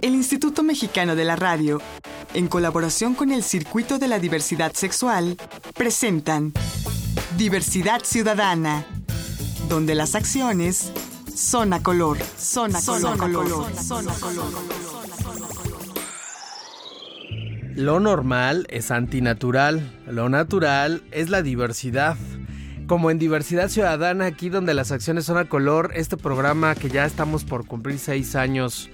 El Instituto Mexicano de la Radio, en colaboración con el Circuito de la Diversidad Sexual, presentan Diversidad Ciudadana, donde las acciones son a color, son a color, color, son a color. Lo normal es antinatural, lo natural es la diversidad. Como en Diversidad Ciudadana, aquí donde las acciones son a color, este programa que ya estamos por cumplir seis años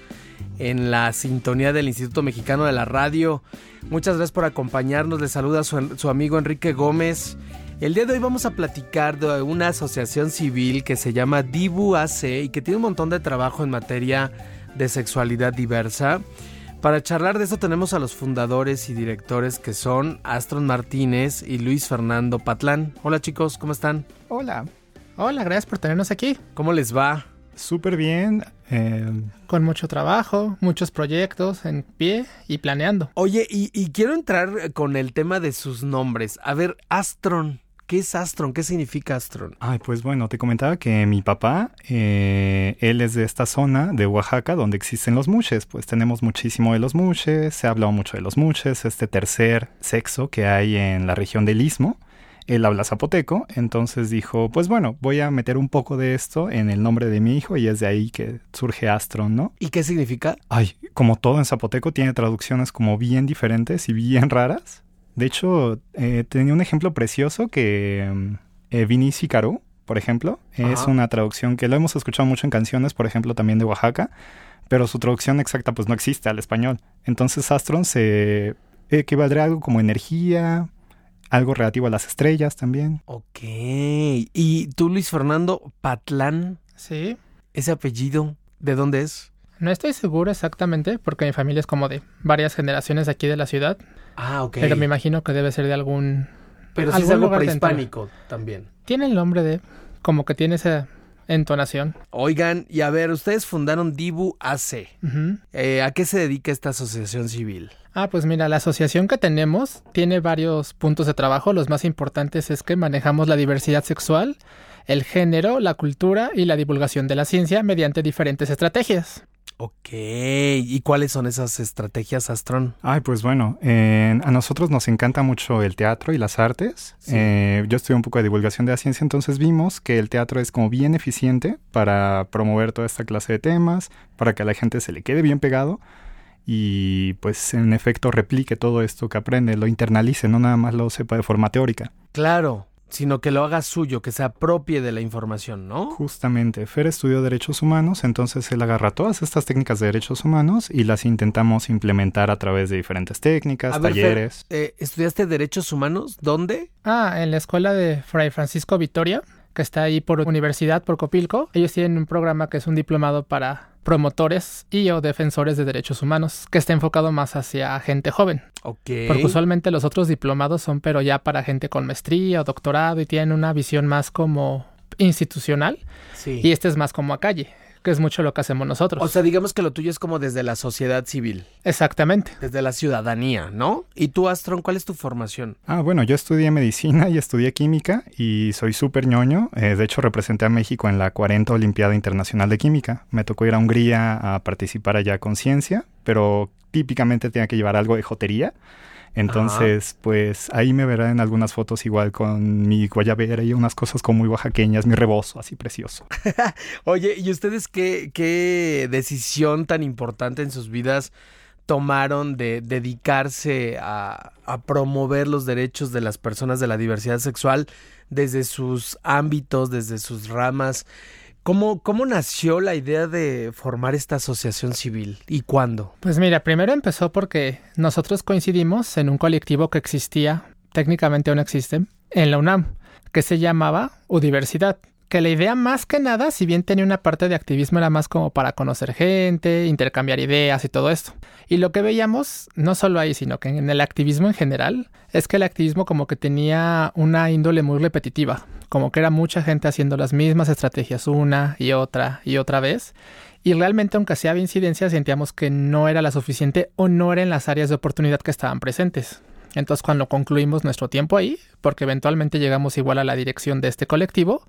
en la sintonía del Instituto Mexicano de la Radio. Muchas gracias por acompañarnos. Les saluda su, amigo Enrique Gómez. El día de hoy vamos a platicar de una asociación civil que se llama Dibu AC y que tiene un montón de trabajo en materia de sexualidad diversa. Para charlar de eso tenemos a los fundadores y directores que son Astron Martínez y Luis Fernando Patlán. Hola chicos, ¿cómo están? Hola. Hola, gracias por tenernos aquí. ¿Cómo les va? Súper bien. Eh... Con mucho trabajo, muchos proyectos en pie y planeando. Oye, y, y, quiero entrar con el tema de sus nombres. A ver, Astron. ¿Qué es Astron? ¿Qué significa Astron? Ay, pues bueno, te comentaba que mi papá, eh, él es de esta zona de Oaxaca donde existen los muches. Pues tenemos muchísimo de los muches, se ha hablado mucho de los muches, este tercer sexo que hay en la región del Istmo él habla zapoteco, entonces dijo, pues bueno, voy a meter un poco de esto en el nombre de mi hijo y es de ahí que surge Astron, ¿no? ¿Y qué significa? Ay, como todo en zapoteco tiene traducciones como bien diferentes y bien raras. De hecho, eh, tenía un ejemplo precioso que eh, Vinici Caru, por ejemplo, Ajá. es una traducción que lo hemos escuchado mucho en canciones, por ejemplo, también de Oaxaca, pero su traducción exacta pues no existe al español. Entonces Astron se equivaldría a algo como energía, algo relativo a las estrellas también. Ok. ¿Y tú, Luis Fernando Patlán? Sí. ¿Ese apellido de dónde es? No estoy seguro exactamente, porque mi familia es como de varias generaciones aquí de la ciudad. Ah, ok. Pero me imagino que debe ser de algún. Pero sí es algo prehispánico también. Tiene el nombre de. Como que tiene esa entonación. Oigan, y a ver, ustedes fundaron Dibu AC. Uh -huh. eh, ¿A qué se dedica esta asociación civil? Ah, pues mira, la asociación que tenemos tiene varios puntos de trabajo. Los más importantes es que manejamos la diversidad sexual, el género, la cultura y la divulgación de la ciencia mediante diferentes estrategias. Ok, ¿y cuáles son esas estrategias, Astrón? Ay, pues bueno, eh, a nosotros nos encanta mucho el teatro y las artes. Sí. Eh, yo estudié un poco de divulgación de la ciencia, entonces vimos que el teatro es como bien eficiente para promover toda esta clase de temas, para que a la gente se le quede bien pegado y pues en efecto replique todo esto que aprende, lo internalice, no nada más lo sepa de forma teórica. Claro, sino que lo haga suyo, que se apropie de la información, ¿no? Justamente, Fer estudió derechos humanos, entonces él agarra todas estas técnicas de derechos humanos y las intentamos implementar a través de diferentes técnicas, a talleres. Ver, Fer, eh, ¿Estudiaste derechos humanos? ¿Dónde? Ah, en la escuela de Fray Francisco Vitoria, que está ahí por Universidad, por Copilco. Ellos tienen un programa que es un diplomado para promotores y o defensores de derechos humanos, que está enfocado más hacia gente joven. Ok. Porque usualmente los otros diplomados son pero ya para gente con maestría o doctorado y tienen una visión más como institucional. Sí. Y este es más como a calle, que es mucho lo que hacemos nosotros. O sea, digamos que lo tuyo es como desde la sociedad civil. Exactamente. Desde la ciudadanía, ¿no? ¿Y tú, Astron, cuál es tu formación? Ah, bueno, yo estudié medicina y estudié química y soy súper ñoño. Eh, de hecho, representé a México en la 40 Olimpiada Internacional de Química. Me tocó ir a Hungría a participar allá con ciencia, pero típicamente tenía que llevar algo de jotería. Entonces, Ajá. pues ahí me verán en algunas fotos igual con mi guayabera y unas cosas como muy oaxaqueñas, mi rebozo así precioso. Oye, ¿y ustedes qué, qué decisión tan importante en sus vidas tomaron de dedicarse a, a, promover los derechos de las personas de la diversidad sexual desde sus ámbitos, desde sus ramas? ¿Cómo, ¿Cómo nació la idea de formar esta asociación civil y cuándo? Pues mira, primero empezó porque nosotros coincidimos en un colectivo que existía, técnicamente aún existe, en la UNAM, que se llamaba Udiversidad. Que la idea más que nada, si bien tenía una parte de activismo, era más como para conocer gente, intercambiar ideas y todo esto. Y lo que veíamos, no solo ahí, sino que en el activismo en general, es que el activismo como que tenía una índole muy repetitiva, como que era mucha gente haciendo las mismas estrategias una y otra y otra vez. Y realmente, aunque hacía incidencia, sentíamos que no era la suficiente o no era en las áreas de oportunidad que estaban presentes. Entonces, cuando concluimos nuestro tiempo ahí, porque eventualmente llegamos igual a la dirección de este colectivo,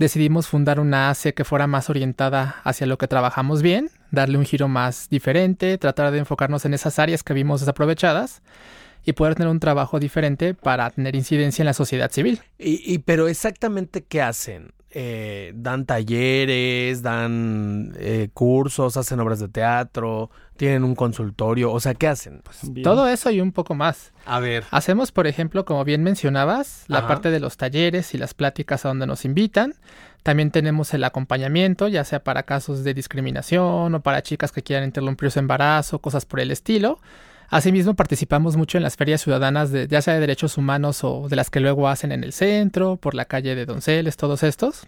decidimos fundar una ACE que fuera más orientada hacia lo que trabajamos bien, darle un giro más diferente, tratar de enfocarnos en esas áreas que vimos desaprovechadas y poder tener un trabajo diferente para tener incidencia en la sociedad civil. Y, pero exactamente qué hacen? Eh, dan talleres, dan eh, cursos, hacen obras de teatro, tienen un consultorio, o sea, ¿qué hacen? Pues, todo eso y un poco más. A ver. Hacemos, por ejemplo, como bien mencionabas, la parte de los talleres y las pláticas a donde nos invitan. También tenemos el acompañamiento, ya sea para casos de discriminación o para chicas que quieran interrumpir su embarazo, cosas por el estilo. Asimismo, participamos mucho en las ferias ciudadanas, de, ya sea de derechos humanos o de las que luego hacen en el centro, por la calle de Donceles, todos estos.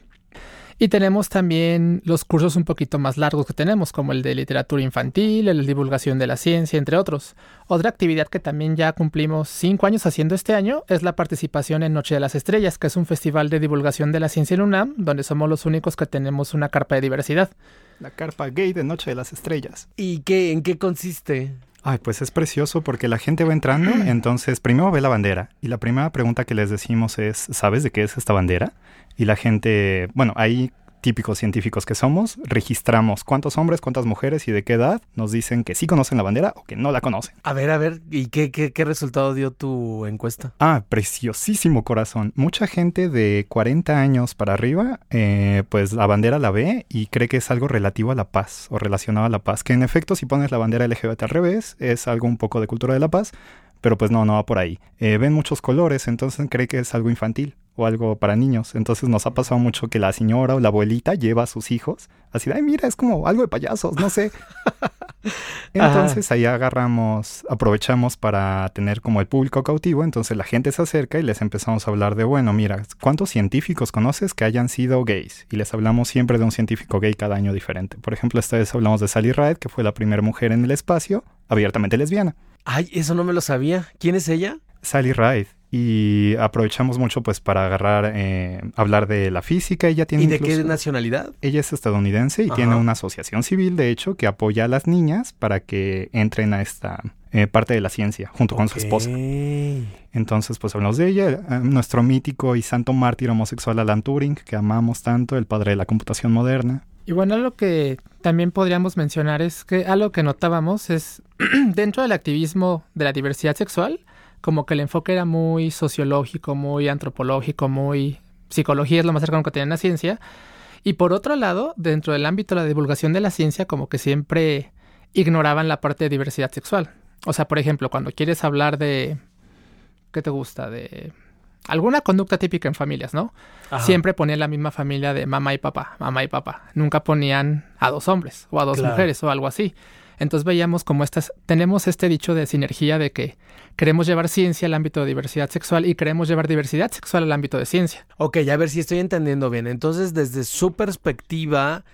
Y tenemos también los cursos un poquito más largos que tenemos, como el de literatura infantil, el de divulgación de la ciencia, entre otros. Otra actividad que también ya cumplimos cinco años haciendo este año es la participación en Noche de las Estrellas, que es un festival de divulgación de la ciencia en UNAM, donde somos los únicos que tenemos una carpa de diversidad. La carpa gay de Noche de las Estrellas. ¿Y qué, en qué consiste? Ay, pues es precioso porque la gente va entrando, entonces primero ve la bandera y la primera pregunta que les decimos es, ¿sabes de qué es esta bandera? Y la gente, bueno, ahí típicos científicos que somos, registramos cuántos hombres, cuántas mujeres y de qué edad nos dicen que sí conocen la bandera o que no la conocen. A ver, a ver, ¿y qué, qué, resultado dio tu encuesta? Ah, preciosísimo corazón. Mucha gente de 40 años para arriba, eh, pues la bandera la ve y cree que es algo relativo a la paz o relacionado a la paz. Que en efecto, si pones la bandera LGBT al revés, es algo un poco de cultura de la paz, pero pues no, no va por ahí. Eh, ven muchos colores, entonces cree que es algo infantil o algo para niños. Entonces nos ha pasado mucho que la señora o la abuelita lleva a sus hijos así de, ay, mira, es como algo de payasos, no sé. Entonces ahí agarramos, aprovechamos para tener como el público cautivo, entonces la gente se acerca y les empezamos a hablar de, bueno, mira, ¿cuántos científicos conoces que hayan sido gays? Y les hablamos siempre de un científico gay cada año diferente. Por ejemplo, esta vez hablamos de Sally Ride, que fue la primera mujer en el espacio abiertamente lesbiana. Ay, eso no me lo sabía. ¿Quién es ella? Sally Ride y aprovechamos mucho pues para agarrar, eh, hablar de la física. Ella tiene ¿Y de qué nacionalidad? Ella es estadounidense y tiene una asociación civil, de hecho, que apoya a las niñas para que entren a esta eh, parte de la ciencia junto con su esposa. Entonces, pues hablamos de ella, eh, nuestro mítico y santo mártir homosexual Alan Turing, que amamos tanto, el padre de la computación moderna. Y bueno, lo que también podríamos mencionar es que algo que notábamos es dentro del activismo de la diversidad sexual, como que el enfoque era muy sociológico, muy antropológico, muy psicología es lo más cercano que tiene la ciencia. Y por otro lado, dentro del ámbito de la divulgación de la ciencia, como que siempre ignoraban la parte de diversidad sexual. O sea, por ejemplo, cuando quieres hablar de... ¿Qué te gusta? De alguna conducta típica en familias, ¿no? Siempre ponían la misma familia de mamá y papá, mamá y papá. Nunca ponían a dos hombres o a dos mujeres o algo así. Entonces veíamos como estas, tenemos este dicho de sinergia de que queremos llevar ciencia al ámbito de diversidad sexual y queremos llevar diversidad sexual al ámbito de ciencia. Ok, a ver si estoy entendiendo bien. Entonces, desde su perspectiva,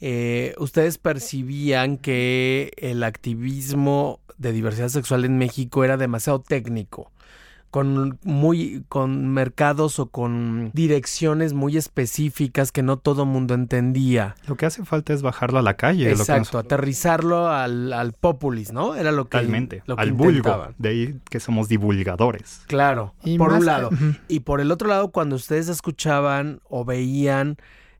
eh, ustedes percibían que el activismo de diversidad sexual en México era demasiado técnico con muy con mercados o con direcciones muy específicas que no todo mundo entendía. Lo que hace falta es bajarlo a la calle. Exacto, aterrizarlo al, al populis, ¿no? Era lo que Totalmente, al vulgo. De ahí que somos divulgadores. Claro, por un lado. Y por el otro lado, cuando ustedes escuchaban o veían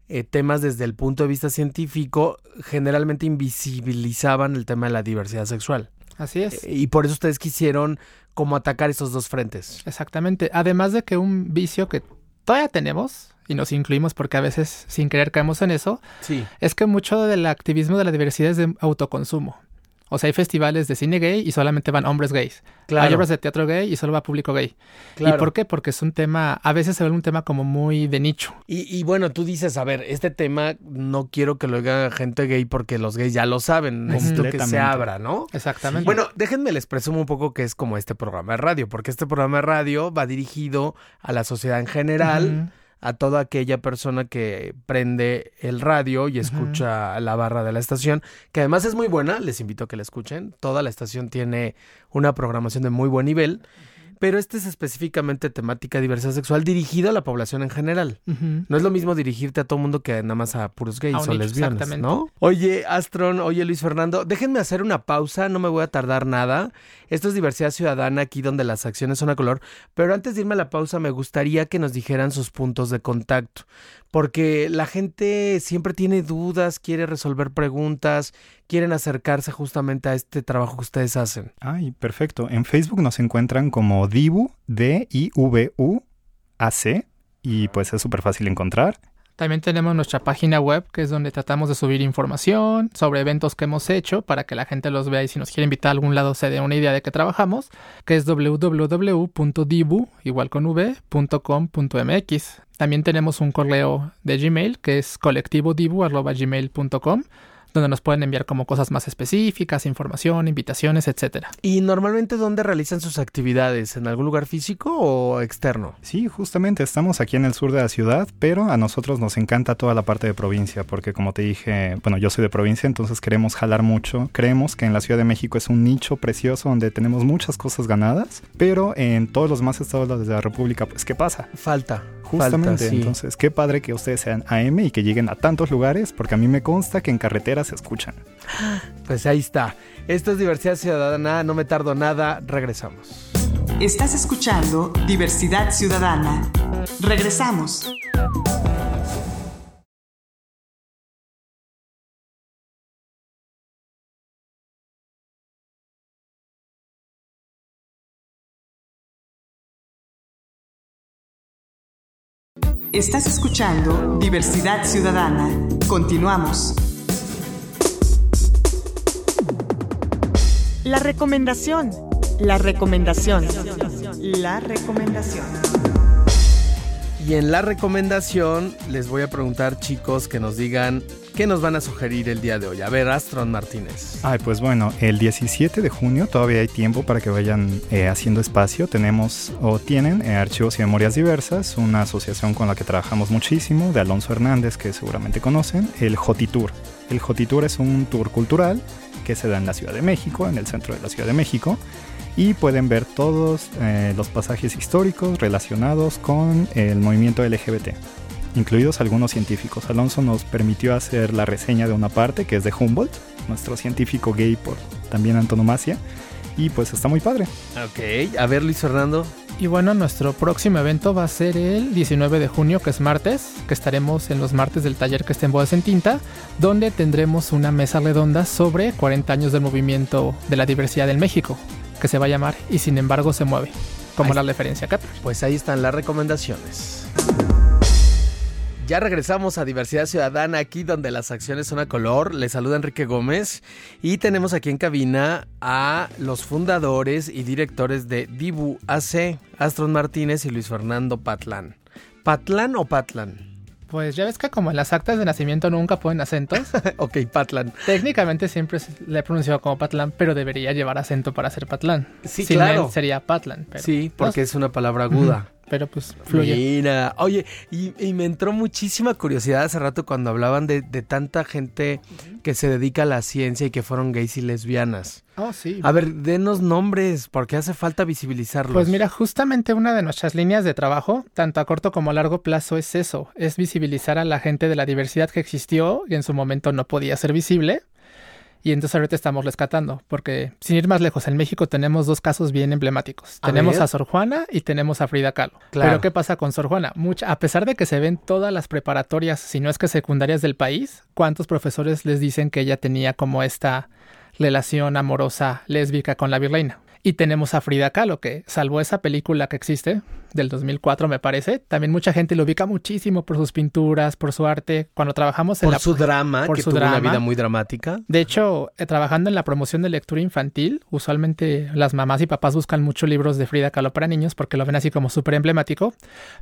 eh, temas desde el punto de vista científico, generalmente invisibilizaban el tema de la diversidad sexual. Así es. Eh, y por eso ustedes quisieron como atacar esos dos frentes. Exactamente. Además de que un vicio que todavía tenemos, y nos incluimos porque a veces sin querer caemos en eso, sí. es que mucho del activismo de la diversidad es de autoconsumo. O sea, hay festivales de cine gay y solamente van hombres gays. Hay obras de teatro gay y solo va público gay. ¿Y por qué? Porque es un tema, a veces se ve un tema como muy de nicho. Y, bueno, tú dices, a ver, este tema no quiero que lo haga gente gay porque los gays ya lo saben. Necesito que se abra, ¿no? Exactamente. Bueno, déjenme les presumo un poco que es como este programa de radio, porque este programa de radio va dirigido a la sociedad en general a toda aquella persona que prende el radio y escucha la barra de la estación, que además es muy buena, les invito a que la escuchen. Toda la estación tiene una programación de muy buen nivel. Pero este es específicamente temática diversidad sexual dirigido a la población en general. No es lo mismo dirigirte a todo mundo que nada más a puros gays A o lesbianas. ¿no? Oye, Astron, oye, Luis Fernando, déjenme hacer una pausa, no me voy a tardar nada. Esto es diversidad ciudadana aquí donde las acciones son a color, pero antes de irme a la pausa me gustaría que nos dijeran sus puntos de contacto, porque la gente siempre tiene dudas, quiere resolver preguntas, quieren acercarse justamente a este trabajo que ustedes hacen. Ay, perfecto. En Facebook nos encuentran como Divu, D-I-V-U-A-C, y pues es súper fácil encontrar. También tenemos nuestra página web, que es donde tratamos de subir información sobre eventos que hemos hecho para que la gente los vea y si nos quiere invitar a algún lado se dé una idea de qué trabajamos, que es www.dibu, igual con v, punto com punto mx. También tenemos un correo de Gmail, que es colectivodibu.gmail.com, donde nos pueden enviar como cosas más específicas, información, invitaciones, etcétera. ¿Y normalmente dónde realizan sus actividades? ¿En algún lugar físico o externo? Sí, justamente estamos aquí en el sur de la ciudad, pero a nosotros nos encanta toda la parte de provincia, porque como te dije, bueno, yo soy de provincia, entonces queremos jalar mucho. Creemos que en la Ciudad de México es un nicho precioso donde tenemos muchas cosas ganadas, pero en todos los demás estados de la República, pues, ¿qué pasa? Falta. Justamente, falta, sí. entonces, qué padre que ustedes sean AM y que lleguen a tantos lugares, porque a mí me consta que en carreteras se escuchan. Pues ahí está. Esto es diversidad ciudadana, no me tardo nada, regresamos. Estás escuchando Diversidad Ciudadana. Regresamos. Estás escuchando Diversidad Ciudadana. Continuamos. La recomendación. La recomendación. La recomendación. Y en la recomendación les voy a preguntar, chicos, que nos digan qué nos van a sugerir el día de hoy. A ver, Astron Martínez. Ay, pues bueno, el 17 de junio todavía hay tiempo para que vayan eh, haciendo espacio. Tenemos o tienen eh, Archivos y Memorias Diversas, una asociación con la que trabajamos muchísimo, de Alonso Hernández, que seguramente conocen, el Jotitour. El Jotitour es un tour cultural que se da en la Ciudad de México, en el centro de la Ciudad de México, y pueden ver todos eh, los pasajes históricos relacionados con el movimiento LGBT incluidos algunos científicos. Alonso nos permitió hacer la reseña de una parte que es de Humboldt, nuestro científico gay por también antonomasia, y pues está muy padre. Ok, a ver, Luis Fernando. Y bueno, nuestro próximo evento va a ser el 19 de junio, que es martes, que estaremos en los martes del taller que está en Bodas en Tinta, donde tendremos una mesa redonda sobre 40 años del movimiento de la diversidad en México, que se va a llamar Y sin embargo se mueve, como Ahí la referencia acá. Pues ahí están las recomendaciones. Ya regresamos a Diversidad Ciudadana, aquí donde las acciones son a color. Les saluda Enrique Gómez y tenemos aquí en cabina a los fundadores y directores de Dibu AC, Astron Martínez y Luis Fernando Patlán. ¿Patlán o Patlán? Pues ya ves que como en las actas de nacimiento nunca ponen acentos, ok, Patlán. técnicamente siempre le he pronunciado como Patlán, pero debería llevar acento para ser Patlán. Sí, Sin claro. él sería Patlán. Pero, Sí, porque es una palabra aguda. Pero pues fluye. Mira, oye, y, y me entró muchísima curiosidad hace rato cuando hablaban de, de tanta gente que se dedica a la ciencia y que fueron gays y lesbianas. Oh, sí. A ver, denos nombres, porque hace falta visibilizarlos. Pues mira, justamente una de nuestras líneas de trabajo, tanto a corto como a largo plazo, es eso, es visibilizar a la gente de la diversidad que existió y en su momento no podía ser visible. Y entonces ahorita estamos rescatando, porque sin ir más lejos, en México tenemos dos casos bien emblemáticos. A tenemos ver. a Sor Juana y tenemos a Frida Kahlo. Claro. Pero ¿qué pasa con Sor Juana? Mucha, a pesar de que se ven todas las preparatorias, si no es que secundarias del país, ¿cuántos profesores les dicen que ella tenía como esta relación amorosa lésbica con la virreina? Y tenemos a Frida Kahlo, que salvo esa película que existe, del 2004 me parece, también mucha gente lo ubica muchísimo por sus pinturas, por su arte. Cuando trabajamos en por la... su drama, por que su tuvo una drama. vida muy dramática. De hecho, eh, trabajando en la promoción de lectura infantil, usualmente las mamás y papás buscan mucho libros de Frida Kahlo para niños porque lo ven así como súper emblemático,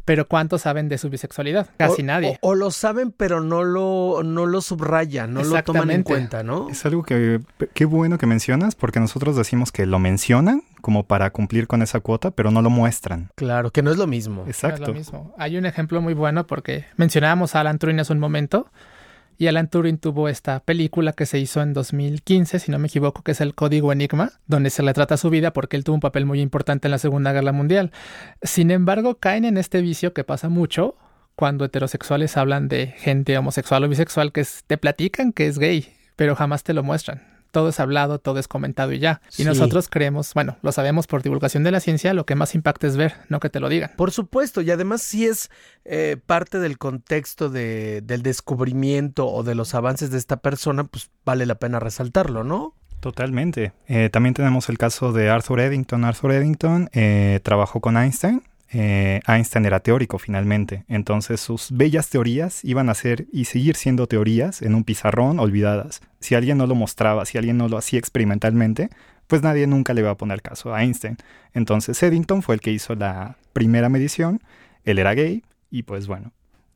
pero ¿cuántos saben de su bisexualidad? Casi O- nadie. O, o lo saben, pero no lo, no lo subrayan, no lo toman en cuenta, ¿no? Es algo que, qué bueno que mencionas, porque nosotros decimos que lo mencionan como para cumplir con esa cuota, pero no lo muestran. Claro, que no es lo mismo. No es Exacto. lo mismo. Hay un ejemplo muy bueno porque mencionábamos a Alan Turing hace un momento Y Alan Turing tuvo esta película que se hizo en 2015, si no me equivoco, que es el Código Enigma, donde se le trata su vida porque él tuvo un papel muy importante en la Segunda Guerra Mundial. Sin embargo, caen en este vicio que pasa mucho cuando heterosexuales hablan de gente homosexual o bisexual que te platican que es gay, pero jamás te lo muestran todo es hablado, todo es comentado y ya. Y nosotros creemos, bueno, lo sabemos por divulgación de la ciencia, lo que más impacta es ver, no que te lo digan. Por supuesto, y además si es eh, parte del contexto de, del descubrimiento o de los avances de esta persona, pues vale la pena resaltarlo, ¿no? Totalmente. Eh, también tenemos el caso de Arthur Eddington. Arthur Eddington eh, trabajó con Einstein eh, Einstein era teórico finalmente, entonces sus bellas teorías iban a ser y seguir siendo teorías en un pizarrón olvidadas. Si alguien no lo mostraba, si alguien no lo hacía experimentalmente, pues nadie nunca le iba a poner caso a Einstein. Entonces Eddington fue el que hizo la primera medición, él era gay y pues bueno,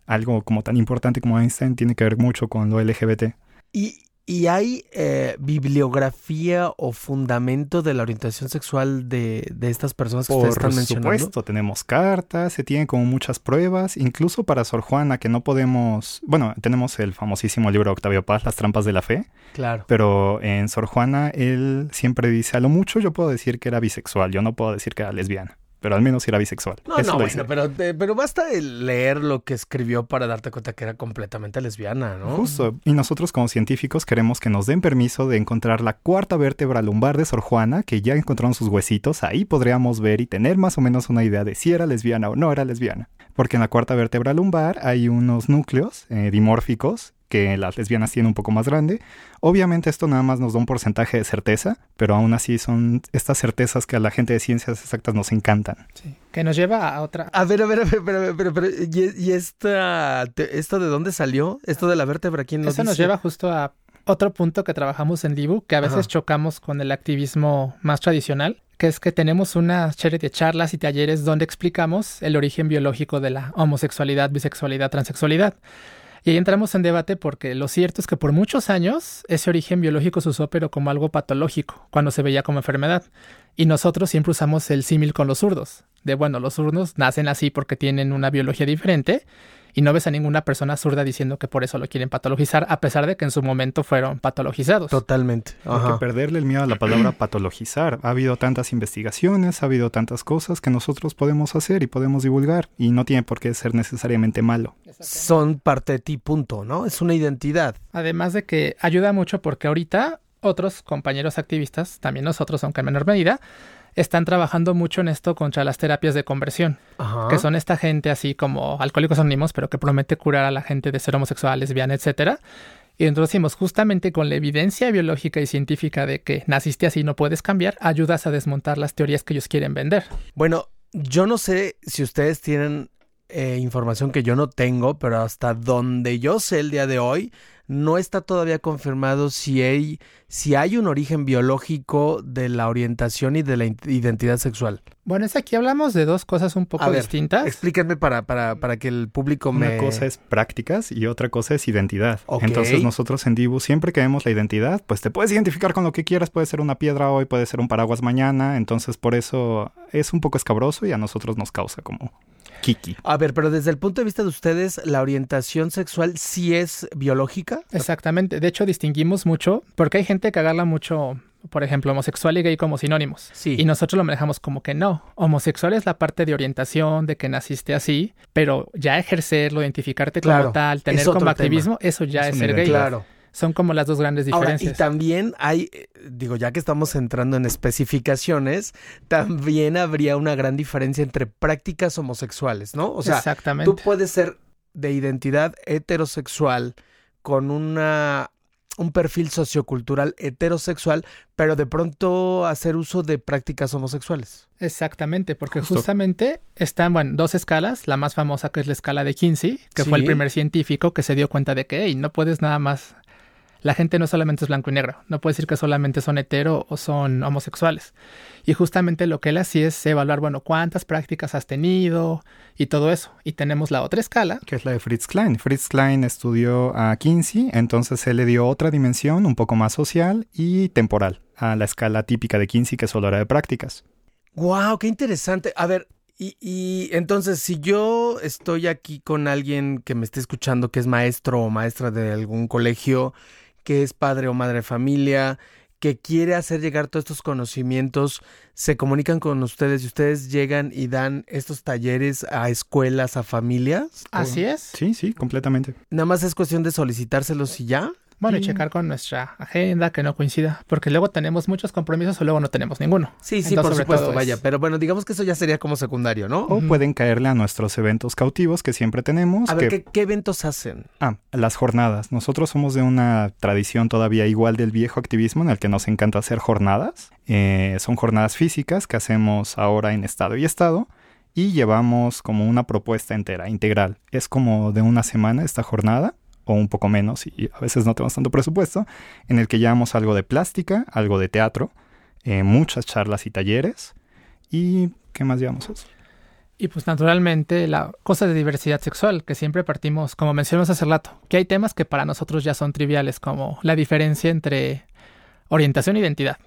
algo como tan importante como Einstein tiene que ver mucho con lo LGBT. Y, ¿Y hay eh, bibliografía o fundamento de la orientación sexual de, estas personas que ustedes están mencionando? Por supuesto, tenemos cartas, se tienen como muchas pruebas, incluso para Sor Juana, que no podemos... Bueno, tenemos el famosísimo libro de Octavio Paz, Las trampas de la fe. Claro. Pero en Sor Juana, él siempre dice, a lo mucho yo puedo decir que era bisexual, yo no puedo decir que era lesbiana pero al menos era bisexual. No, no, bueno, pero, pero basta leer lo que escribió para darte cuenta que era completamente lesbiana, ¿no? Justo. Y nosotros como científicos queremos que nos den permiso de encontrar la cuarta vértebra lumbar de Sor Juana, que ya encontraron sus huesitos. Ahí podríamos ver y tener más o menos una idea de si era lesbiana o no era lesbiana. Porque en la cuarta vértebra lumbar hay unos núcleos eh, dimórficos que las lesbianas tienen un poco más grande. Obviamente esto nada más nos da un porcentaje de certeza, pero aún así son estas certezas que a la gente de ciencias exactas nos encantan. Sí, que nos lleva a otra... A ver, a ver, a ver, pero, pero, pero ¿y, esta, esto de dónde salió? ¿Esto de la vértebra? ¿Quién nos Eso nos lleva justo a otro punto que trabajamos en Dibu, que a veces chocamos con el activismo más tradicional, que es que tenemos una serie de charlas y talleres donde explicamos el origen biológico de la homosexualidad, bisexualidad, transexualidad. Y ahí entramos en debate porque lo cierto es que por muchos años ese origen biológico se usó pero como algo patológico, cuando se veía como enfermedad. Y nosotros siempre usamos el símil con los zurdos, de bueno, los zurdos nacen así porque tienen una biología diferente y no ves a ninguna persona zurda diciendo que por eso lo quieren patologizar, a pesar de que en su momento fueron patologizados. Totalmente. Hay que perderle el miedo a la palabra patologizar. Ha habido tantas investigaciones, ha habido tantas cosas que nosotros podemos hacer y podemos divulgar y no tiene por qué ser necesariamente malo. Son parte de ti, punto, ¿no? Es una identidad. Además de que ayuda mucho porque ahorita otros compañeros activistas, también nosotros, aunque en menor medida, están trabajando mucho en esto contra las terapias de conversión, que son esta gente así como alcohólicos anónimos, pero que promete curar a la gente de ser homosexual, lesbiana, etcétera. Y entonces decimos, justamente con la evidencia biológica y científica de que naciste así y no puedes cambiar, ayudas a desmontar las teorías que ellos quieren vender. Bueno, yo no sé si ustedes tienen eh, información que yo no tengo, pero hasta donde yo sé el día de hoy, no está todavía confirmado si hay, si hay un origen biológico de la orientación y de la identidad sexual. Bueno, es aquí hablamos de dos cosas un poco distintas. Explíquenme para, para, para que el público me... Una cosa es prácticas y otra cosa es identidad. Entonces nosotros en Dibu siempre que vemos la identidad, pues te puedes identificar con lo que quieras. Puede ser una piedra hoy, puede ser un paraguas mañana. Entonces por eso es un poco escabroso y a nosotros nos causa como Kiki. A ver, pero desde el punto de vista de ustedes, ¿la orientación sexual sí es biológica? Exactamente. De hecho, distinguimos mucho, porque hay gente que agarra mucho, por ejemplo, homosexual y gay como sinónimos. Sí. Y nosotros lo manejamos como que no. Homosexual es la parte de orientación, de que naciste así, pero ya ejercerlo, identificarte como tal, tener como activismo, eso ya es, ser gay. Claro. Son como las dos grandes diferencias. y también hay, eh, digo, ya que estamos entrando en especificaciones, también habría una gran diferencia entre prácticas homosexuales, ¿no? O sea, Exactamente. tú puedes ser de identidad heterosexual con una un perfil sociocultural heterosexual, pero de pronto hacer uso de prácticas homosexuales. Exactamente, porque justamente están, bueno, dos escalas, la más famosa que es la escala de Kinsey, que fue el primer científico que se dio cuenta de que, hey, no puedes nada más la gente no solamente es blanco y negro, no puede decir que solamente son hetero o son homosexuales. Y justamente lo que él hacía es evaluar, bueno, cuántas prácticas has tenido y todo eso. Y tenemos la otra escala. Que es la de Fritz Klein. Fritz Klein estudió a Kinsey, entonces él le dio otra dimensión un poco más social y temporal a la escala típica de Kinsey que solo era de prácticas. ¡Wow! ¡Qué interesante! A ver, Y, y, entonces, si yo estoy aquí con alguien que me esté escuchando, que es maestro o maestra de algún colegio, que es padre o madre de familia, que quiere hacer llegar todos estos conocimientos, se comunican con ustedes y ustedes llegan y dan estos talleres a escuelas, a familias. Así es. Sí, sí, completamente. Nada más es cuestión de solicitárselos y ya. Bueno, y checar con nuestra agenda que no coincida, porque luego tenemos muchos compromisos o luego no tenemos ninguno. Sí, sí, por supuesto, vaya, pero bueno, digamos que eso ya sería como secundario, ¿no? O pueden caerle a nuestros eventos cautivos que siempre tenemos. A ver, ¿qué, eventos hacen? Ah, las jornadas. Nosotros somos de una tradición todavía igual del viejo activismo en el que nos encanta hacer jornadas. Eh, son jornadas físicas que hacemos ahora en estado y estado y llevamos como una propuesta entera, integral. Es como de una semana esta jornada o un poco menos, y a veces no tenemos tanto presupuesto, en el que llevamos algo de plástica, algo de teatro, eh, muchas charlas y talleres. ¿Y qué más llevamos eso? Y pues naturalmente la cosa de diversidad sexual, que siempre partimos, como mencionamos hace rato, que hay temas que para nosotros ya son triviales, como la diferencia entre orientación e identidad,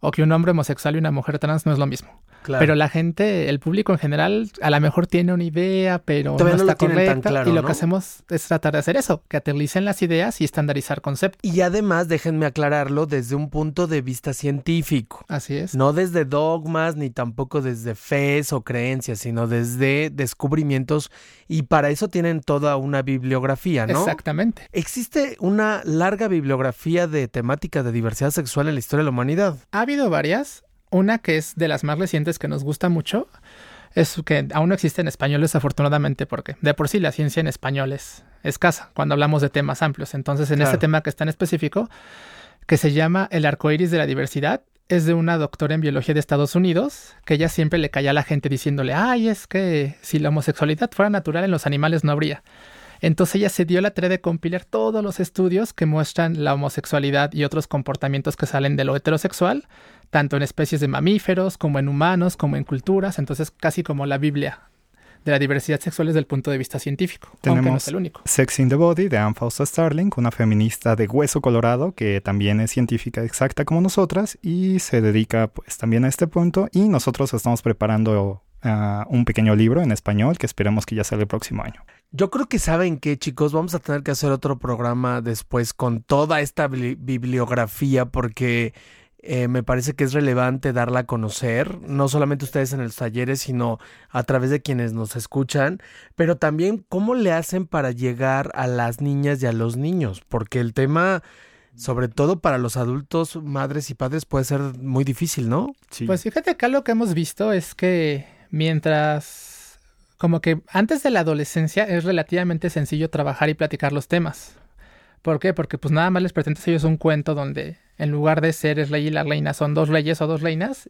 o que un hombre homosexual y una mujer trans no es lo mismo. Pero la gente, el público en general, a lo mejor tiene una idea, pero no, está correcta. y lo que hacemos es tratar de hacer eso, que aterricen las ideas y estandarizar conceptos. Y además, déjenme aclararlo desde un punto de vista científico. Así es. No desde dogmas, ni tampoco desde fe o creencias, sino desde descubrimientos. Y para eso tienen toda una bibliografía, ¿no? Exactamente. ¿Existe una larga bibliografía de temática de diversidad sexual en la historia de la humanidad? Ha habido varias. Una que es de las más recientes que nos gusta mucho es que aún no existe en español desafortunadamente porque de por sí la ciencia en español es escasa cuando hablamos de temas amplios. Entonces en este tema que es tan específico, que se llama El arco iris de la diversidad, es de una doctora en biología de Estados Unidos, que ella siempre le caía a la gente diciéndole, ay, es que si la homosexualidad fuera natural en los animales no habría. Entonces ella se dio la tarea de compilar todos los estudios que muestran la homosexualidad y otros comportamientos que salen de lo heterosexual tanto en especies de mamíferos como en humanos, como en culturas, entonces casi como la Biblia de la diversidad sexual desde el punto de vista científico, Tenemos no es el único. Sex in the Body de Anne Fausta Starling, una feminista de hueso colorado que también es científica exacta como nosotras y se dedica pues también a este punto y nosotros estamos preparando ah, un pequeño libro en español que esperemos que ya salga el próximo año. Yo creo que saben que chicos, vamos a tener que hacer otro programa después con toda esta bibliografía porque eh, me parece que es relevante darla a conocer, no solamente ustedes en los talleres, sino a través de quienes nos escuchan, pero también cómo le hacen para llegar a las niñas y a los niños, porque el tema, sobre todo para los adultos, madres y padres, puede ser muy difícil, ¿no? Sí. Pues fíjate acá lo que hemos visto es que mientras, como que antes de la adolescencia es relativamente sencillo trabajar y platicar los temas. ¿Por qué? Porque pues nada más les presentas a ellos un cuento donde en lugar de ser el rey y la reina son dos reyes o dos reinas.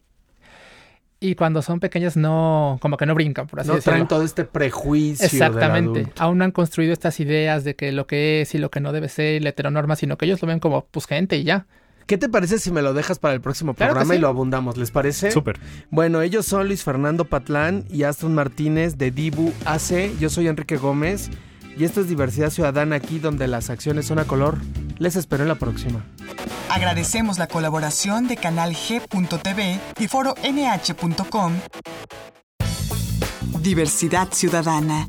Y cuando son pequeñas no, como que no brincan, por así no decirlo. traen todo este prejuicio. Exactamente. Aún no han construido estas ideas de que lo que es y lo que no debe ser, la heteronorma, sino que ellos lo ven como pues gente y ya. ¿Qué te parece si me lo dejas para el próximo programa y lo abundamos? ¿Les parece? Súper. Bueno, ellos son Luis Fernando Patlán y Aston Martínez de Dibu AC. Yo soy Enrique Gómez. Y esto es Diversidad Ciudadana aquí donde las acciones son a color. Les espero en la próxima. Agradecemos la colaboración de Canal G.tv y Foro NH.com. Diversidad Ciudadana,